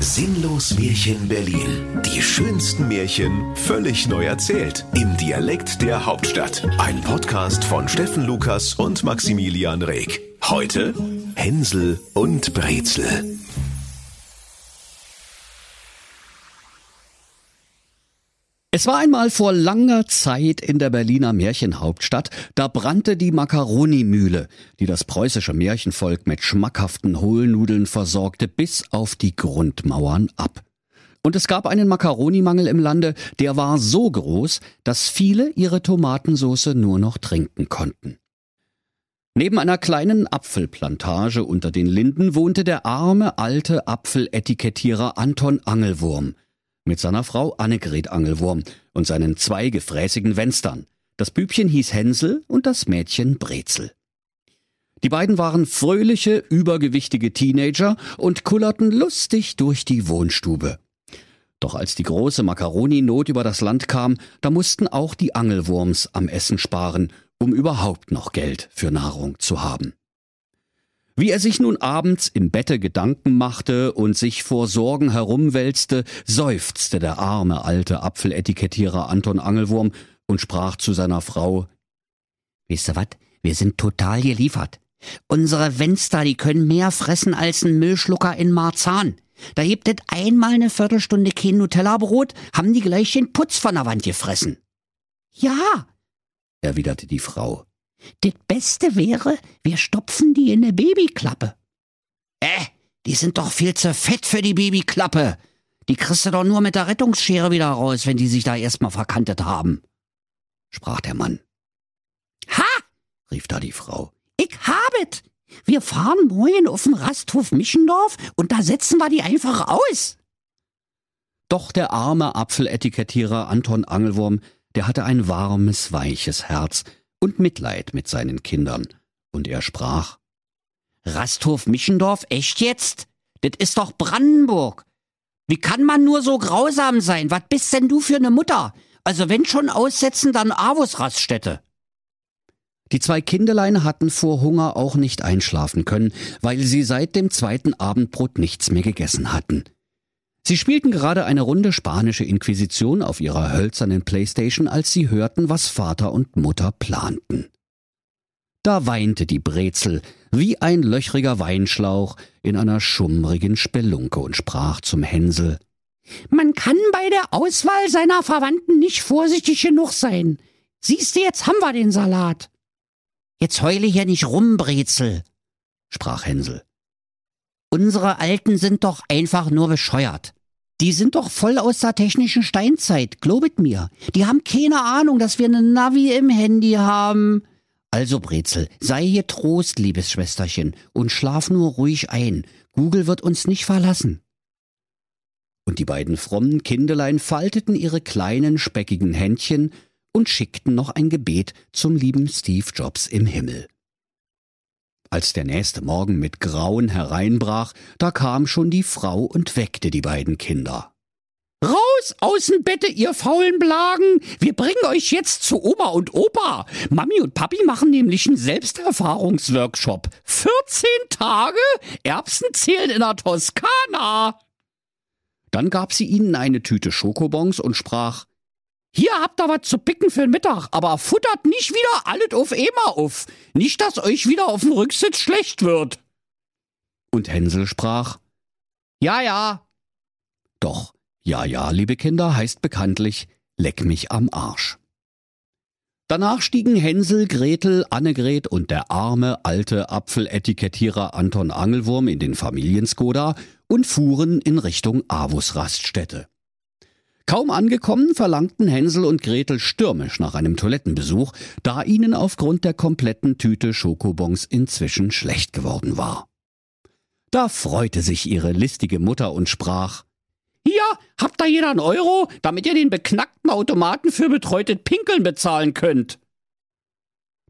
Sinnlos Märchen Berlin. Die schönsten Märchen völlig neu erzählt. Im Dialekt der Hauptstadt. Ein Podcast von Steffen Lukas und Maximilian Reg. Heute Hänsel und Brezel. Es war einmal vor langer Zeit in der Berliner Märchenhauptstadt, da brannte die Makaronimühle, die das preußische Märchenvolk mit schmackhaften Hohlnudeln versorgte, bis auf die Grundmauern ab. Und es gab einen Makaronimangel im Lande, der war so groß, dass viele ihre Tomatensauce nur noch trinken konnten. Neben einer kleinen Apfelplantage unter den Linden wohnte der arme alte Apfeletikettierer Anton Angelwurm – mit seiner Frau Annegret Angelwurm und seinen zwei gefräßigen Wenstern. Das Bübchen hieß Hänsel und das Mädchen Brezel. Die beiden waren fröhliche, übergewichtige Teenager und kullerten lustig durch die Wohnstube. Doch als die große Makaroninot über das Land kam, da mussten auch die Angelwurms am Essen sparen, um überhaupt noch Geld für Nahrung zu haben. Wie er sich nun abends im Bette Gedanken machte und sich vor Sorgen herumwälzte, seufzte der arme alte Apfeletikettierer Anton Angelwurm und sprach zu seiner Frau Wisst ihr wat? Wir sind total geliefert. Unsere Wenster, die können mehr fressen als ein Müllschlucker in Marzahn. Da hebt et einmal eine Viertelstunde kein Nutella-Brot, haben die gleich den Putz von der Wand gefressen. Ja, erwiderte die Frau. Das Beste wäre, wir stopfen die in eine Babyklappe. Äh, die sind doch viel zu fett für die Babyklappe. Die kriegst du doch nur mit der Rettungsschere wieder raus, wenn die sich da erstmal verkantet haben, sprach der Mann. Ha! rief da die Frau. Ich habet! Wir fahren morgen auf den Rasthof Mischendorf und da setzen wir die einfach aus. Doch der arme Apfeletikettierer Anton Angelwurm, der hatte ein warmes, weiches Herz und Mitleid mit seinen Kindern, und er sprach Rasthof Mischendorf, echt jetzt? Das ist doch Brandenburg. Wie kann man nur so grausam sein? Was bist denn du für ne Mutter? Also wenn schon aussetzen, dann Avus Raststätte. Die zwei Kinderlein hatten vor Hunger auch nicht einschlafen können, weil sie seit dem zweiten Abendbrot nichts mehr gegessen hatten. Sie spielten gerade eine Runde spanische Inquisition auf ihrer hölzernen Playstation, als sie hörten, was Vater und Mutter planten. Da weinte die Brezel wie ein löchriger Weinschlauch in einer schummrigen Spelunke und sprach zum Hänsel Man kann bei der Auswahl seiner Verwandten nicht vorsichtig genug sein. Siehst du, jetzt haben wir den Salat. Jetzt heule hier nicht rum, Brezel, sprach Hänsel. Unsere Alten sind doch einfach nur bescheuert. Die sind doch voll aus der technischen Steinzeit, globet mir. Die haben keine Ahnung, dass wir ne Navi im Handy haben. Also Brezel, sei hier Trost, liebes Schwesterchen, und schlaf nur ruhig ein. Google wird uns nicht verlassen. Und die beiden frommen Kindelein falteten ihre kleinen speckigen Händchen und schickten noch ein Gebet zum lieben Steve Jobs im Himmel. Als der nächste Morgen mit Grauen hereinbrach, da kam schon die Frau und weckte die beiden Kinder. Raus aus dem Bette, ihr faulen Blagen! Wir bringen euch jetzt zu Oma und Opa. Mami und Papi machen nämlich einen Selbsterfahrungsworkshop. 14 Tage Erbsen zählen in der Toskana. Dann gab sie ihnen eine Tüte Schokobons und sprach, hier habt ihr was zu picken für den Mittag, aber futtert nicht wieder alles auf Ema auf. Nicht, dass euch wieder auf dem Rücksitz schlecht wird. Und Hänsel sprach, Ja, ja. Doch, ja, ja, liebe Kinder, heißt bekanntlich, leck mich am Arsch. Danach stiegen Hänsel, Gretel, Annegret und der arme alte Apfeletikettierer Anton Angelwurm in den Familienskoda und fuhren in Richtung Avus Raststätte. Kaum angekommen, verlangten Hänsel und Gretel stürmisch nach einem Toilettenbesuch, da ihnen aufgrund der kompletten Tüte Schokobons inzwischen schlecht geworden war. Da freute sich ihre listige Mutter und sprach Hier, habt da jeder einen Euro, damit ihr den beknackten Automaten für betreutet Pinkeln bezahlen könnt.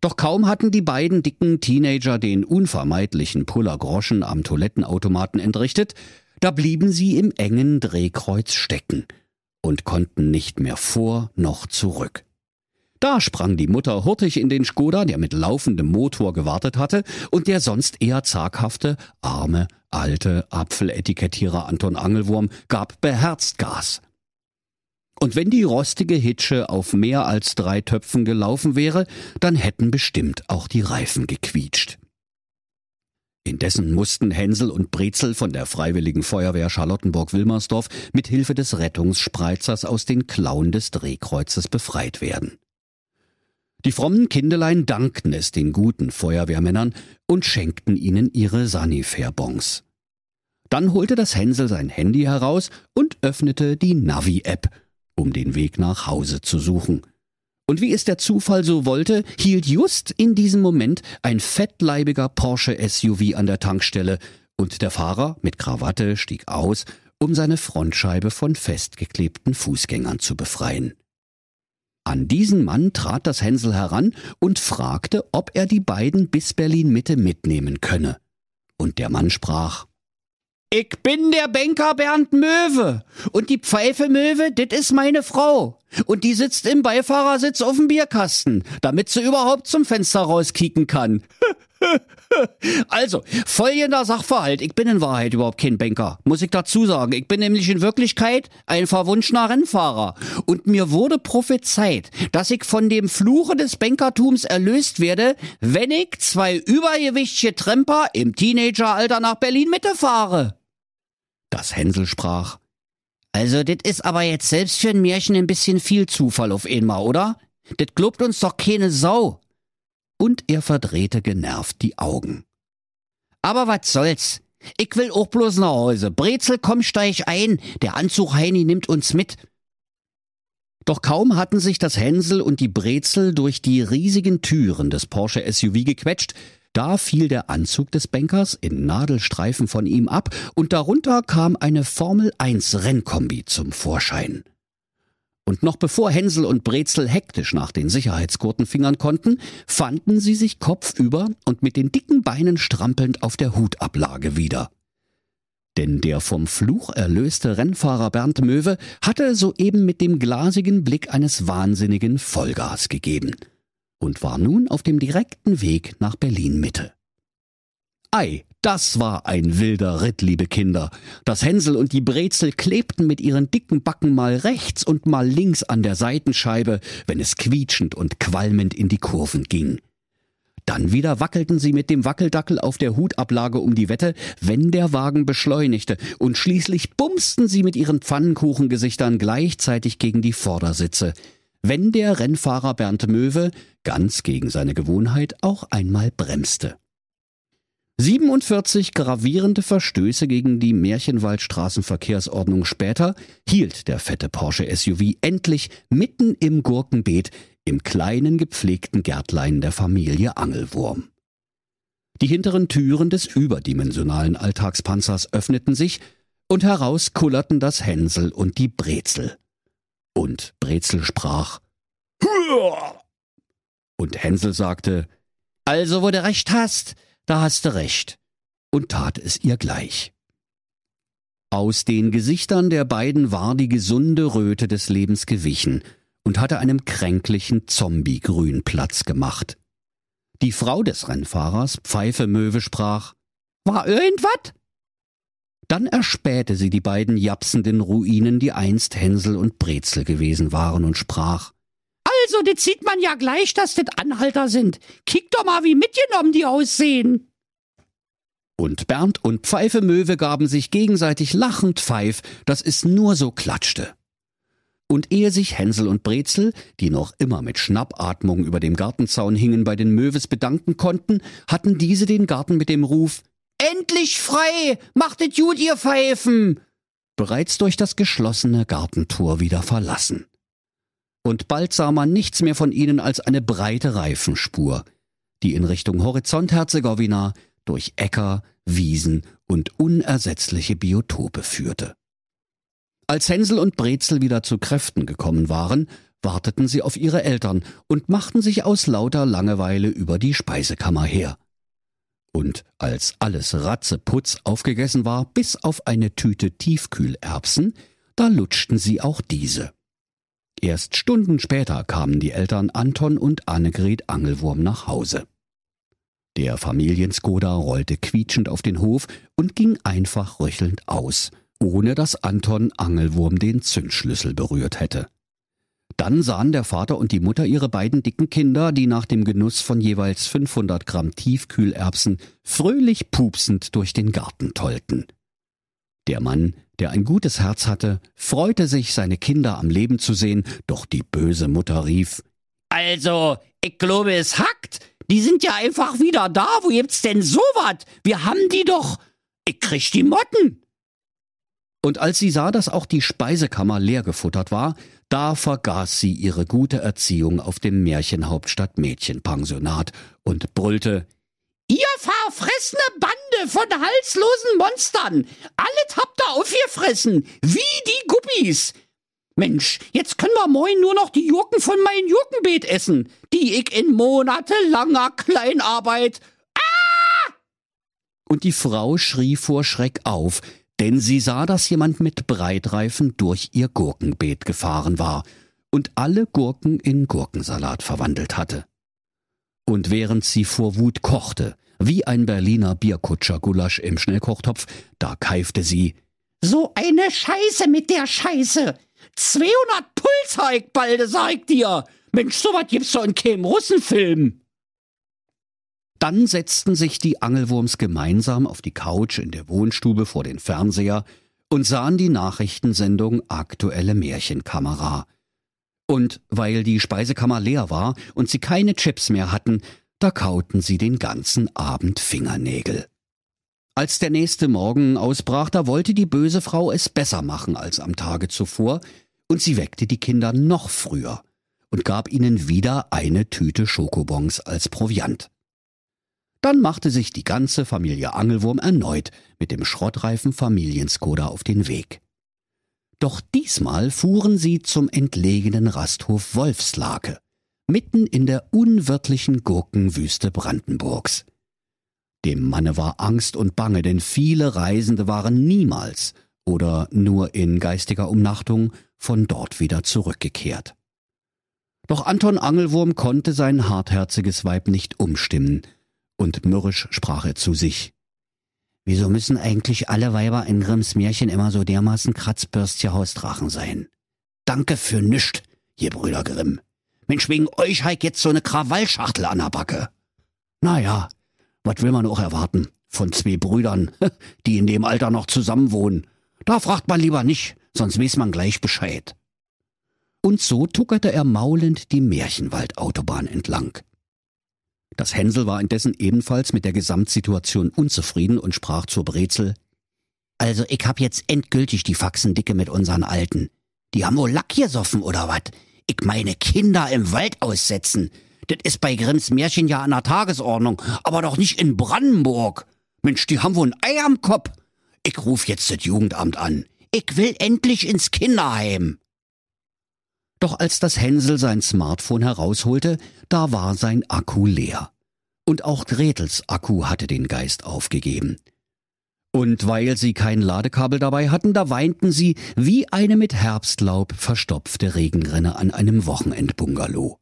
Doch kaum hatten die beiden dicken Teenager den unvermeidlichen Pullergroschen am Toilettenautomaten entrichtet, da blieben sie im engen Drehkreuz stecken – und konnten nicht mehr vor noch zurück. Da sprang die Mutter hurtig in den Skoda, der mit laufendem Motor gewartet hatte und der sonst eher zaghafte, arme, alte Apfeletikettierer Anton Angelwurm gab beherzt Gas. Und wenn die rostige Hitsche auf mehr als drei Töpfen gelaufen wäre, dann hätten bestimmt auch die Reifen gequietscht. Indessen mussten Hänsel und Brezel von der Freiwilligen Feuerwehr Charlottenburg-Wilmersdorf mit Hilfe des Rettungsspreizers aus den Klauen des Drehkreuzes befreit werden. Die frommen Kindelein dankten es den guten Feuerwehrmännern und schenkten ihnen ihre Sanifair-Bons. Dann holte das Hänsel sein Handy heraus und öffnete die Navi-App, um den Weg nach Hause zu suchen. Und wie es der Zufall so wollte, hielt just in diesem Moment ein fettleibiger Porsche SUV an der Tankstelle und der Fahrer mit Krawatte stieg aus, um seine Frontscheibe von festgeklebten Fußgängern zu befreien. An diesen Mann trat das Hänsel heran und fragte, ob er die beiden bis Berlin Mitte mitnehmen könne. Und der Mann sprach ich bin der Banker Bernd Möwe. Und die Pfeife Möwe, das ist meine Frau. Und die sitzt im Beifahrersitz auf dem Bierkasten, damit sie überhaupt zum Fenster rauskicken kann. also, folgender Sachverhalt. Ich bin in Wahrheit überhaupt kein Banker, muss ich dazu sagen. Ich bin nämlich in Wirklichkeit ein verwunschener Rennfahrer. Und mir wurde prophezeit, dass ich von dem Fluche des Bankertums erlöst werde, wenn ich zwei übergewichtige Tremper im Teenageralter nach Berlin Mitte fahre. Das Hänsel sprach. Also, das ist aber jetzt selbst für ein Märchen ein bisschen viel Zufall auf einmal, oder? Das glaubt uns doch keine Sau. Und er verdrehte genervt die Augen. Aber was soll's? Ich will auch bloß nach Hause. Brezel, komm, steig ein. Der Anzug Heini nimmt uns mit. Doch kaum hatten sich das Hänsel und die Brezel durch die riesigen Türen des Porsche SUV gequetscht, da fiel der Anzug des Bankers in Nadelstreifen von ihm ab und darunter kam eine Formel 1 Rennkombi zum Vorschein. Und noch bevor Hänsel und Brezel hektisch nach den Sicherheitsgurten fingern konnten, fanden sie sich kopfüber und mit den dicken Beinen strampelnd auf der Hutablage wieder. Denn der vom Fluch erlöste Rennfahrer Bernd Möwe hatte soeben mit dem glasigen Blick eines Wahnsinnigen Vollgas gegeben – und war nun auf dem direkten Weg nach Berlin Mitte. Ei, das war ein wilder Ritt, liebe Kinder. Das Hänsel und die Brezel klebten mit ihren dicken Backen mal rechts und mal links an der Seitenscheibe, wenn es quietschend und qualmend in die Kurven ging. Dann wieder wackelten sie mit dem Wackeldackel auf der Hutablage um die Wette, wenn der Wagen beschleunigte, und schließlich bumsten sie mit ihren Pfannenkuchengesichtern gleichzeitig gegen die Vordersitze wenn der Rennfahrer Bernd Möwe ganz gegen seine Gewohnheit auch einmal bremste. 47 gravierende Verstöße gegen die Märchenwaldstraßenverkehrsordnung später hielt der fette Porsche SUV endlich mitten im Gurkenbeet im kleinen gepflegten Gärtlein der Familie Angelwurm. Die hinteren Türen des überdimensionalen Alltagspanzers öffneten sich und heraus kullerten das Hänsel und die Brezel. Und Brezel sprach Hüa! Und Hänsel sagte Also, wo du recht hast, da hast du recht, und tat es ihr gleich. Aus den Gesichtern der beiden war die gesunde Röte des Lebens gewichen und hatte einem kränklichen Zombiegrün Platz gemacht. Die Frau des Rennfahrers, Pfeife Möwe, sprach War irgendwas? Dann erspähte sie die beiden japsenden Ruinen, die einst Hänsel und Brezel gewesen waren, und sprach Also, das sieht man ja gleich, dass das Anhalter sind. Kick doch mal, wie mitgenommen die aussehen. Und Bernd und Pfeife Möwe gaben sich gegenseitig lachend Pfeif, dass es nur so klatschte. Und ehe sich Hänsel und Brezel, die noch immer mit Schnappatmung über dem Gartenzaun hingen, bei den Möwes bedanken konnten, hatten diese den Garten mit dem Ruf Endlich frei! Machtet gut, ihr Pfeifen! bereits durch das geschlossene Gartentor wieder verlassen. Und bald sah man nichts mehr von ihnen als eine breite Reifenspur, die in Richtung Horizont Herzegowina durch Äcker, Wiesen und unersetzliche Biotope führte. Als Hänsel und Brezel wieder zu Kräften gekommen waren, warteten sie auf ihre Eltern und machten sich aus lauter Langeweile über die Speisekammer her. Und als alles ratzeputz aufgegessen war, bis auf eine Tüte Tiefkühlerbsen, da lutschten sie auch diese. Erst Stunden später kamen die Eltern Anton und Annegret Angelwurm nach Hause. Der Familienskoda rollte quietschend auf den Hof und ging einfach röchelnd aus, ohne dass Anton Angelwurm den Zündschlüssel berührt hätte. Dann sahen der Vater und die Mutter ihre beiden dicken Kinder, die nach dem Genuss von jeweils 500 Gramm Tiefkühlerbsen fröhlich pupsend durch den Garten tollten. Der Mann, der ein gutes Herz hatte, freute sich, seine Kinder am Leben zu sehen, doch die böse Mutter rief Also, ich glaube, es hackt. Die sind ja einfach wieder da. Wo gibt's denn sowas? Wir haben die doch. Ich krieg die Motten. Und als sie sah, dass auch die Speisekammer leer gefuttert war, da vergaß sie ihre gute Erziehung auf dem Märchenhauptstadt Mädchenpensionat und brüllte Ihr verfressene Bande von halslosen Monstern! Alles habt ihr aufgefressen, wie die Guppies! Mensch, jetzt können wir moin nur noch die Jurken von meinem Jurkenbeet essen, die ich in monatelanger Kleinarbeit. Ah! Und die Frau schrie vor Schreck auf, denn sie sah, dass jemand mit Breitreifen durch ihr Gurkenbeet gefahren war und alle Gurken in Gurkensalat verwandelt hatte. Und während sie vor Wut kochte, wie ein Berliner Bierkutscher-Gulasch im Schnellkochtopf, da keifte sie So eine Scheiße mit der Scheiße! 200 Puls balde, sag ich dir. Mensch, sowas gibt's doch in keinem Russenfilm. Dann setzten sich die Angelwurms gemeinsam auf die Couch in der Wohnstube vor den Fernseher und sahen die Nachrichtensendung Aktuelle Märchenkamera. Und weil die Speisekammer leer war und sie keine Chips mehr hatten, da kauten sie den ganzen Abend Fingernägel. Als der nächste Morgen ausbrach, da wollte die böse Frau es besser machen als am Tage zuvor, und sie weckte die Kinder noch früher und gab ihnen wieder eine Tüte Schokobons als Proviant. Dann machte sich die ganze Familie Angelwurm erneut mit dem schrottreifen Familienskoda auf den Weg. Doch diesmal fuhren sie zum entlegenen Rasthof Wolfslake, mitten in der unwirtlichen Gurkenwüste Brandenburgs. Dem Manne war Angst und Bange, denn viele Reisende waren niemals oder nur in geistiger Umnachtung von dort wieder zurückgekehrt. Doch Anton Angelwurm konnte sein hartherziges Weib nicht umstimmen, und mürrisch sprach er zu sich. Wieso müssen eigentlich alle Weiber in Grimms Märchen immer so dermaßen Kratzbürstchen Hausdrachen sein? Danke für nischt, ihr Brüder Grimm. Mensch, wegen euch heik jetzt so ne Krawallschachtel an der Backe. Na ja, was will man auch erwarten von zwei Brüdern, die in dem Alter noch zusammenwohnen? Da fragt man lieber nicht, sonst weiß man gleich Bescheid. Und so tuckerte er maulend die Märchenwaldautobahn entlang. Das Hänsel war indessen ebenfalls mit der Gesamtsituation unzufrieden und sprach zur Brezel. Also, ich hab jetzt endgültig die Faxendicke mit unseren Alten. Die haben wohl Lack gesoffen oder wat? Ich meine Kinder im Wald aussetzen. Das ist bei Grimms Märchen ja an der Tagesordnung, aber doch nicht in Brandenburg. Mensch, die haben wohl ein Ei am Kopf. Ich ruf jetzt das Jugendamt an. Ich will endlich ins Kinderheim. Doch als das Hänsel sein Smartphone herausholte, da war sein Akku leer. Und auch Gretels Akku hatte den Geist aufgegeben. Und weil sie kein Ladekabel dabei hatten, da weinten sie wie eine mit Herbstlaub verstopfte Regenrinne an einem Wochenendbungalow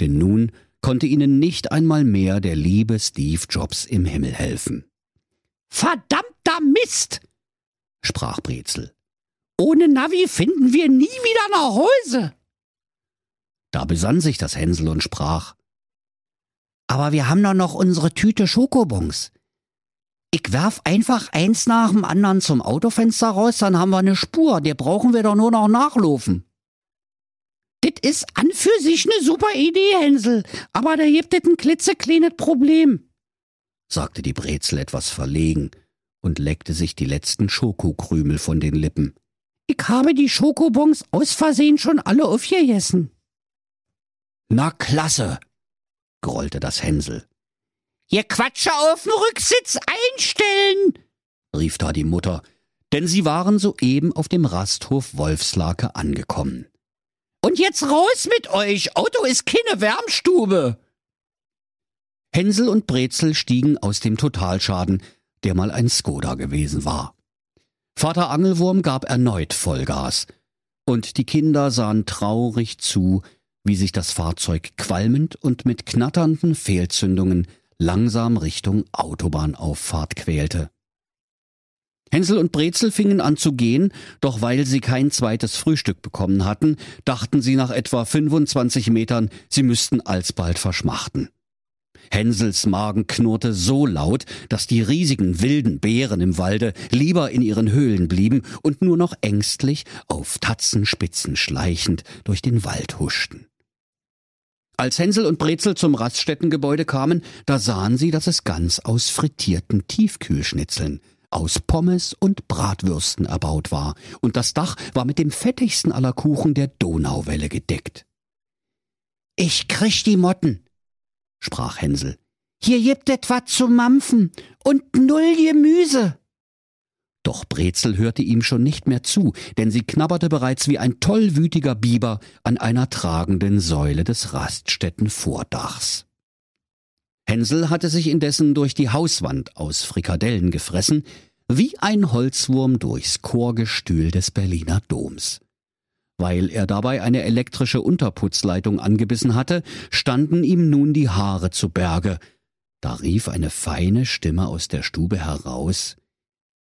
denn nun konnte ihnen nicht einmal mehr der liebe Steve Jobs im Himmel helfen. Verdammter Mist! sprach Brezel. Ohne Navi finden wir nie wieder nach Hause. Da besann sich das Hänsel und sprach. Aber wir haben doch noch unsere Tüte Schokobons. Ich werf einfach eins nach dem anderen zum Autofenster raus, dann haben wir eine Spur, der brauchen wir doch nur noch nachlaufen. Das ist an für sich ne super Idee, Hänsel, aber da gibt es ein klitzekleines Problem, sagte die Brezel etwas verlegen und leckte sich die letzten Schokokrümel von den Lippen. Ich habe die Schokobons aus Versehen schon alle aufgegessen. Na klasse, grollte das Hänsel. Ihr Quatscher auf dem Rücksitz einstellen, rief da die Mutter, denn sie waren soeben auf dem Rasthof Wolfslake angekommen. Und jetzt raus mit euch. Auto ist keine Wärmstube. Hänsel und Brezel stiegen aus dem Totalschaden, der mal ein Skoda gewesen war. Vater Angelwurm gab erneut Vollgas. und die Kinder sahen traurig zu, wie sich das Fahrzeug qualmend und mit knatternden Fehlzündungen langsam Richtung Autobahnauffahrt quälte. Hänsel und Brezel fingen an zu gehen, doch weil sie kein zweites Frühstück bekommen hatten, dachten sie nach etwa 25 Metern, sie müssten alsbald verschmachten. Hänsels Magen knurrte so laut, dass die riesigen wilden Bären im Walde lieber in ihren Höhlen blieben und nur noch ängstlich auf Tatzenspitzen schleichend durch den Wald huschten. Als Hänsel und Brezel zum Raststättengebäude kamen, da sahen sie, dass es ganz aus frittierten Tiefkühlschnitzeln, aus Pommes und Bratwürsten erbaut war, und das Dach war mit dem fettigsten aller Kuchen der Donauwelle gedeckt. Ich krieg die Motten, sprach Hänsel. Hier gibt etwa zu mampfen und null Gemüse. Doch Brezel hörte ihm schon nicht mehr zu, denn sie knabberte bereits wie ein tollwütiger Biber an einer tragenden Säule des Raststättenvordachs. Hänsel hatte sich indessen durch die Hauswand aus Frikadellen gefressen, wie ein Holzwurm durchs Chorgestühl des Berliner Doms. Weil er dabei eine elektrische Unterputzleitung angebissen hatte, standen ihm nun die Haare zu Berge. Da rief eine feine Stimme aus der Stube heraus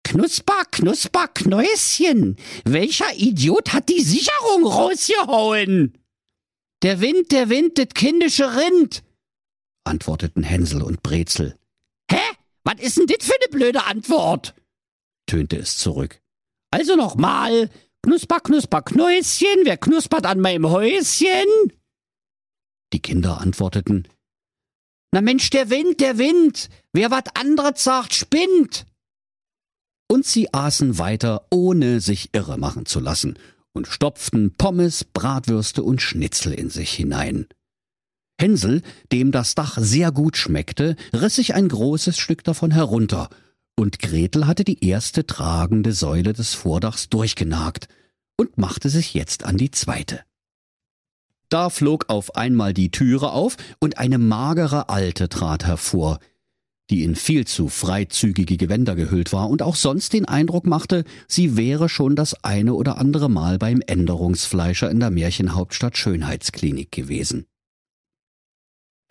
Knusper, Knusper, Knäuschen! Welcher Idiot hat die Sicherung rausgehauen? Der Wind, der Wind, das kindische Rind, antworteten Hänsel und Brezel. Hä? Was ist denn das für eine blöde Antwort? tönte es zurück. Also nochmal. Knusper, Knusper, Knäuschen, wer knuspert an meinem Häuschen? Die Kinder antworteten. Na Mensch, der Wind, der Wind. Wer wat anderes sagt, spinnt und sie aßen weiter, ohne sich irre machen zu lassen, und stopften Pommes, Bratwürste und Schnitzel in sich hinein. Hänsel, dem das Dach sehr gut schmeckte, riss sich ein großes Stück davon herunter, und Gretel hatte die erste tragende Säule des Vordachs durchgenagt und machte sich jetzt an die zweite. Da flog auf einmal die Türe auf, und eine magere Alte trat hervor, die in viel zu freizügige Gewänder gehüllt war und auch sonst den Eindruck machte, sie wäre schon das eine oder andere Mal beim Änderungsfleischer in der Märchenhauptstadt Schönheitsklinik gewesen.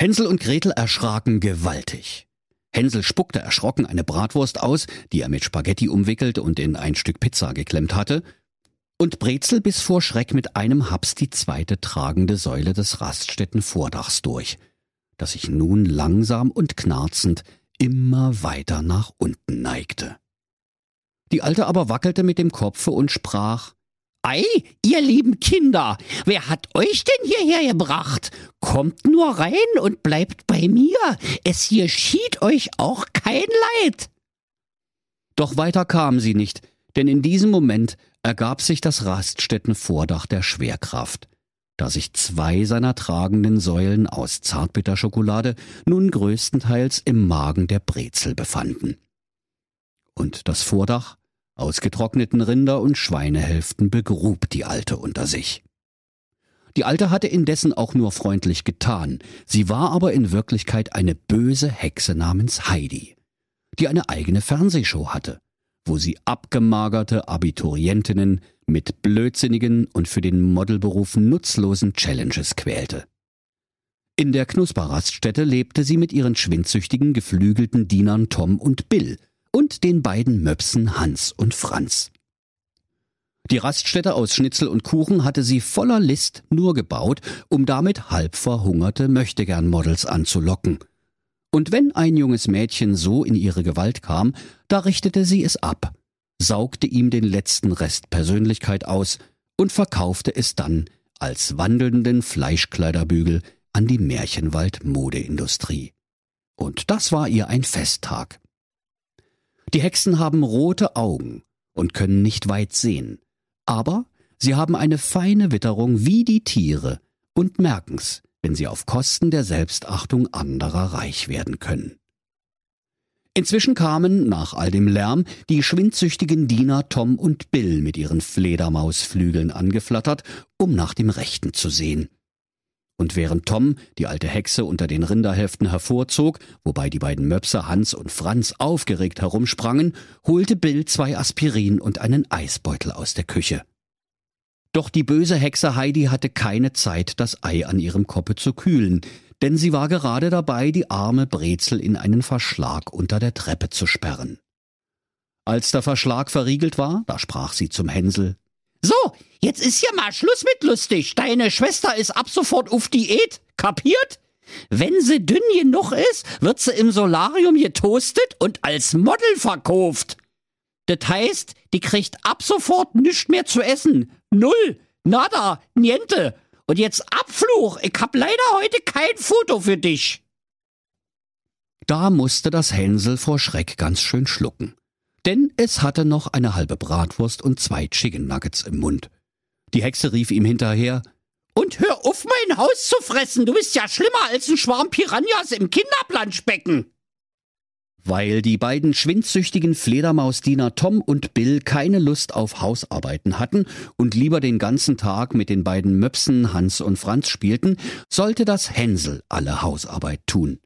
Hänsel und Gretel erschraken gewaltig. Hänsel spuckte erschrocken eine Bratwurst aus, die er mit Spaghetti umwickelt und in ein Stück Pizza geklemmt hatte, und Brezel biss vor Schreck mit einem Haps die zweite tragende Säule des Raststätten-Vordachs durch, das sich nun langsam und knarzend immer weiter nach unten neigte. Die Alte aber wackelte mit dem Kopfe und sprach Ei, ihr lieben Kinder, wer hat euch denn hierher gebracht? Kommt nur rein und bleibt bei mir, es geschieht euch auch kein Leid. Doch weiter kam sie nicht, denn in diesem Moment ergab sich das Raststättenvordach der Schwerkraft da sich zwei seiner tragenden Säulen aus Zartbitterschokolade nun größtenteils im Magen der Brezel befanden. Und das Vordach aus getrockneten Rinder- und Schweinehälften begrub die Alte unter sich. Die Alte hatte indessen auch nur freundlich getan, sie war aber in Wirklichkeit eine böse Hexe namens Heidi, die eine eigene Fernsehshow hatte, wo sie abgemagerte Abiturientinnen mit blödsinnigen und für den Modelberuf nutzlosen Challenges quälte. In der Knusperraststätte lebte sie mit ihren schwindsüchtigen geflügelten Dienern Tom und Bill und den beiden Möpsen Hans und Franz. Die Raststätte aus Schnitzel und Kuchen hatte sie voller List nur gebaut, um damit halb verhungerte Möchtegern-Models anzulocken. Und wenn ein junges Mädchen so in ihre Gewalt kam, da richtete sie es ab saugte ihm den letzten Rest Persönlichkeit aus und verkaufte es dann als wandelnden Fleischkleiderbügel an die Märchenwald Modeindustrie. Und das war ihr ein Festtag. Die Hexen haben rote Augen und können nicht weit sehen, aber sie haben eine feine Witterung wie die Tiere und merken's, wenn sie auf Kosten der Selbstachtung anderer reich werden können. Inzwischen kamen, nach all dem Lärm, die schwindsüchtigen Diener Tom und Bill mit ihren Fledermausflügeln angeflattert, um nach dem Rechten zu sehen. Und während Tom die alte Hexe unter den Rinderhälften hervorzog, wobei die beiden Möpse Hans und Franz aufgeregt herumsprangen, holte Bill zwei Aspirin und einen Eisbeutel aus der Küche. Doch die böse Hexe Heidi hatte keine Zeit, das Ei an ihrem Koppe zu kühlen, denn sie war gerade dabei, die arme Brezel in einen Verschlag unter der Treppe zu sperren. Als der Verschlag verriegelt war, da sprach sie zum Hänsel. So, jetzt ist hier mal Schluss mit lustig. Deine Schwester ist ab sofort auf Diät. Kapiert? Wenn sie dünn genug ist, wird sie im Solarium getoastet und als Model verkauft. Das heißt, die kriegt ab sofort nichts mehr zu essen. Null, nada, niente. Und jetzt Abfluch, ich hab leider heute kein Foto für dich. Da musste das Hänsel vor Schreck ganz schön schlucken. Denn es hatte noch eine halbe Bratwurst und zwei Chicken Nuggets im Mund. Die Hexe rief ihm hinterher, und hör auf, mein Haus zu fressen. Du bist ja schlimmer als ein Schwarm Piranhas im Kinderplanschbecken. Weil die beiden schwindsüchtigen Fledermausdiener Tom und Bill keine Lust auf Hausarbeiten hatten und lieber den ganzen Tag mit den beiden Möpsen Hans und Franz spielten, sollte das Hänsel alle Hausarbeit tun.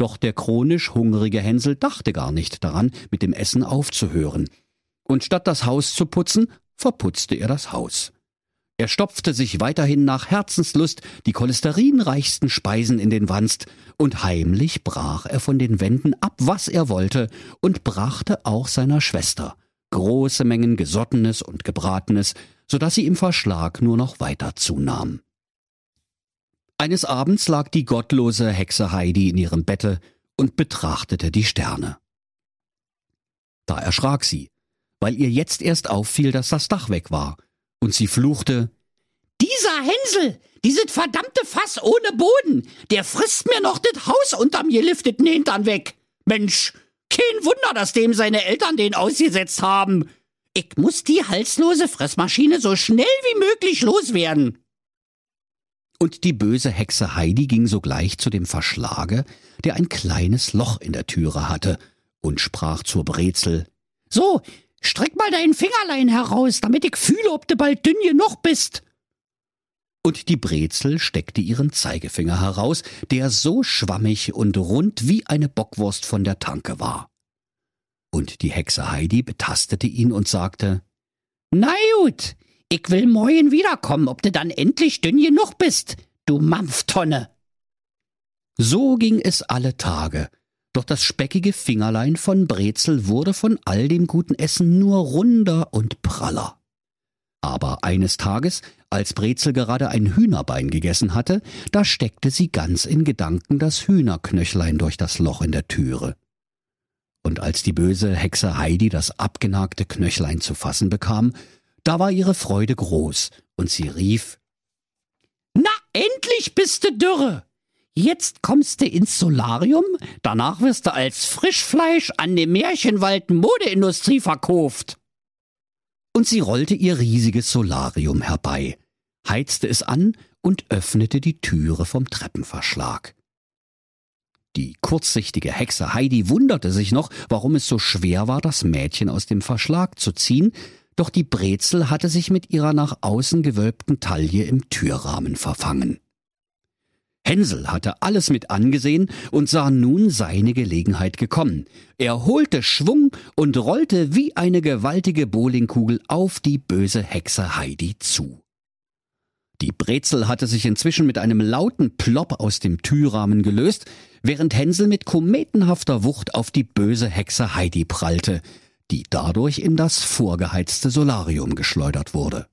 Doch der chronisch hungrige Hänsel dachte gar nicht daran, mit dem Essen aufzuhören. Und statt das Haus zu putzen, verputzte er das Haus. Er stopfte sich weiterhin nach Herzenslust die cholesterinreichsten Speisen in den Wanst, und heimlich brach er von den Wänden ab, was er wollte, und brachte auch seiner Schwester große Mengen Gesottenes und Gebratenes, so dass sie im Verschlag nur noch weiter zunahm. Eines Abends lag die gottlose Hexe Heidi in ihrem Bette und betrachtete die Sterne. Da erschrak sie, weil ihr jetzt erst auffiel, dass das Dach weg war – und sie fluchte Dieser Hänsel, dieses verdammte Fass ohne Boden, der frisst mir noch das Haus unterm gelifteten Hintern weg. Mensch, kein Wunder, dass dem seine Eltern den ausgesetzt haben. Ich muss die halslose Fressmaschine so schnell wie möglich loswerden. Und die böse Hexe Heidi ging sogleich zu dem Verschlage, der ein kleines Loch in der Türe hatte, und sprach zur Brezel So, Streck mal dein Fingerlein heraus, damit ich fühle, ob du bald dünn genug bist. Und die Brezel steckte ihren Zeigefinger heraus, der so schwammig und rund wie eine Bockwurst von der Tanke war. Und die Hexe Heidi betastete ihn und sagte, Na gut, ich will morgen wiederkommen, ob du dann endlich dünn genug bist, du Mampftonne. So ging es alle Tage, doch das speckige Fingerlein von Brezel wurde von all dem guten Essen nur runder und praller. Aber eines Tages, als Brezel gerade ein Hühnerbein gegessen hatte, da steckte sie ganz in Gedanken das Hühnerknöchlein durch das Loch in der Türe. Und als die böse Hexe Heidi das abgenagte Knöchlein zu fassen bekam, da war ihre Freude groß, und sie rief Na, endlich bist du dürre. Jetzt kommst du ins Solarium, danach wirst du als Frischfleisch an dem Märchenwald Modeindustrie verkauft. Und sie rollte ihr riesiges Solarium herbei, heizte es an und öffnete die Türe vom Treppenverschlag. Die kurzsichtige Hexe Heidi wunderte sich noch, warum es so schwer war, das Mädchen aus dem Verschlag zu ziehen, doch die Brezel hatte sich mit ihrer nach außen gewölbten Taille im Türrahmen verfangen. Hänsel hatte alles mit angesehen und sah nun seine Gelegenheit gekommen. Er holte Schwung und rollte wie eine gewaltige Bowlingkugel auf die böse Hexe Heidi zu. Die Brezel hatte sich inzwischen mit einem lauten Plopp aus dem Türrahmen gelöst, während Hänsel mit kometenhafter Wucht auf die böse Hexe Heidi prallte, die dadurch in das vorgeheizte Solarium geschleudert wurde.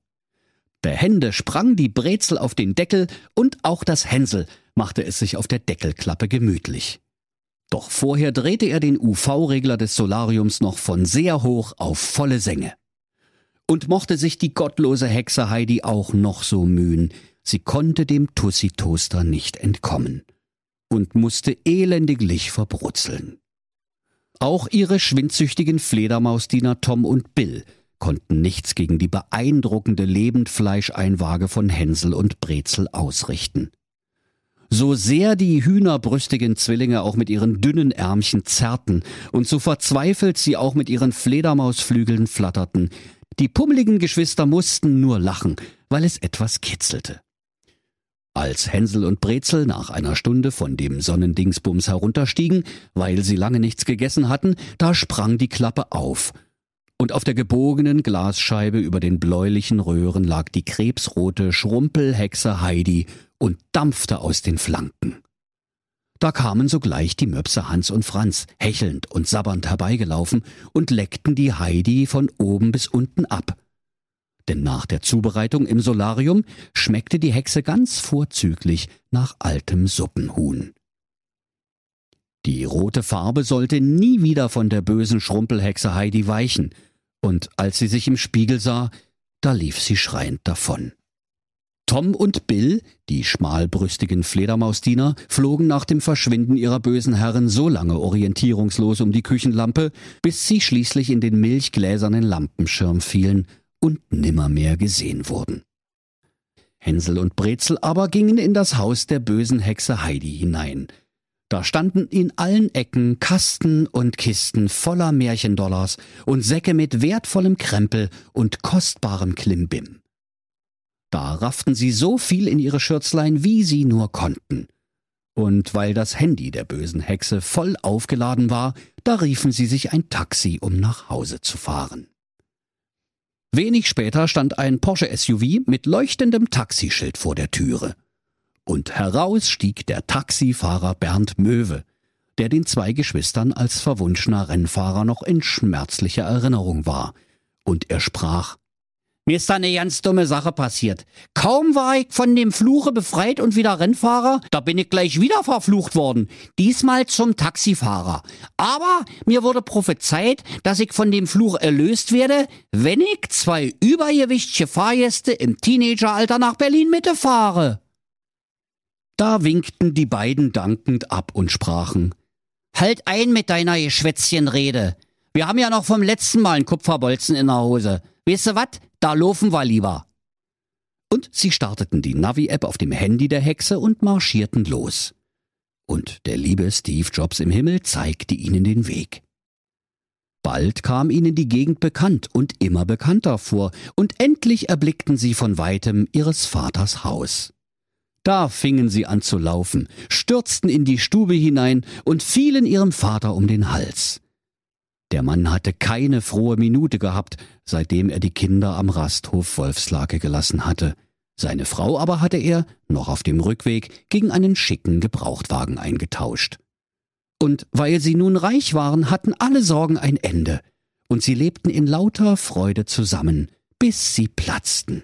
Behende sprang die Brezel auf den Deckel und auch das Hänsel machte es sich auf der Deckelklappe gemütlich. Doch vorher drehte er den UV-Regler des Solariums noch von sehr hoch auf volle Sänge. Und mochte sich die gottlose Hexe Heidi auch noch so mühen, sie konnte dem Tussi-Toaster nicht entkommen und musste elendiglich verbrutzeln. Auch ihre schwindsüchtigen Fledermausdiener Tom und Bill konnten nichts gegen die beeindruckende Lebendfleischeinwaage von Hänsel und Brezel ausrichten. So sehr die hühnerbrüstigen Zwillinge auch mit ihren dünnen Ärmchen zerrten und so verzweifelt sie auch mit ihren Fledermausflügeln flatterten, die pummeligen Geschwister mussten nur lachen, weil es etwas kitzelte. Als Hänsel und Brezel nach einer Stunde von dem Sonnendingsbums herunterstiegen, weil sie lange nichts gegessen hatten, da sprang die Klappe auf und auf der gebogenen Glasscheibe über den bläulichen Röhren lag die krebsrote Schrumpelhexe Heidi und dampfte aus den Flanken. Da kamen sogleich die Möpse Hans und Franz, hechelnd und sabbernd herbeigelaufen und leckten die Heidi von oben bis unten ab. Denn nach der Zubereitung im Solarium schmeckte die Hexe ganz vorzüglich nach altem Suppenhuhn. Die rote Farbe sollte nie wieder von der bösen Schrumpelhexe Heidi weichen, und als sie sich im Spiegel sah, da lief sie schreiend davon. Tom und Bill, die schmalbrüstigen Fledermausdiener, flogen nach dem Verschwinden ihrer bösen Herren so lange orientierungslos um die Küchenlampe, bis sie schließlich in den milchgläsernen Lampenschirm fielen und nimmermehr gesehen wurden. Hänsel und Brezel aber gingen in das Haus der bösen Hexe Heidi hinein, da standen in allen Ecken Kasten und Kisten voller Märchendollars und Säcke mit wertvollem Krempel und kostbarem Klimbim. Da rafften sie so viel in ihre Schürzlein, wie sie nur konnten. Und weil das Handy der bösen Hexe voll aufgeladen war, da riefen sie sich ein Taxi, um nach Hause zu fahren. Wenig später stand ein Porsche SUV mit leuchtendem Taxischild vor der Türe. Und heraus stieg der Taxifahrer Bernd Möwe, der den zwei Geschwistern als verwunschener Rennfahrer noch in schmerzlicher Erinnerung war, und er sprach mir ist da eine ganz dumme Sache passiert. Kaum war ich von dem Fluche befreit und wieder Rennfahrer, da bin ich gleich wieder verflucht worden. Diesmal zum Taxifahrer. Aber mir wurde prophezeit, dass ich von dem Fluch erlöst werde, wenn ich zwei übergewichtige Fahrgäste im Teenageralter nach Berlin Mitte fahre. Da winkten die beiden dankend ab und sprachen Halt ein mit deiner Geschwätzchenrede. Wir haben ja noch vom letzten Mal einen Kupferbolzen in der Hose. Weißt du wat? Da laufen wir lieber. Und sie starteten die Navi-App auf dem Handy der Hexe und marschierten los. Und der liebe Steve Jobs im Himmel zeigte ihnen den Weg. Bald kam ihnen die Gegend bekannt und immer bekannter vor, und endlich erblickten sie von weitem ihres Vaters Haus. Da fingen sie an zu laufen, stürzten in die Stube hinein und fielen ihrem Vater um den Hals. Der Mann hatte keine frohe Minute gehabt, seitdem er die Kinder am Rasthof Wolfslake gelassen hatte. Seine Frau aber hatte er, noch auf dem Rückweg, gegen einen schicken Gebrauchtwagen eingetauscht. Und weil sie nun reich waren, hatten alle Sorgen ein Ende, und sie lebten in lauter Freude zusammen, bis sie platzten.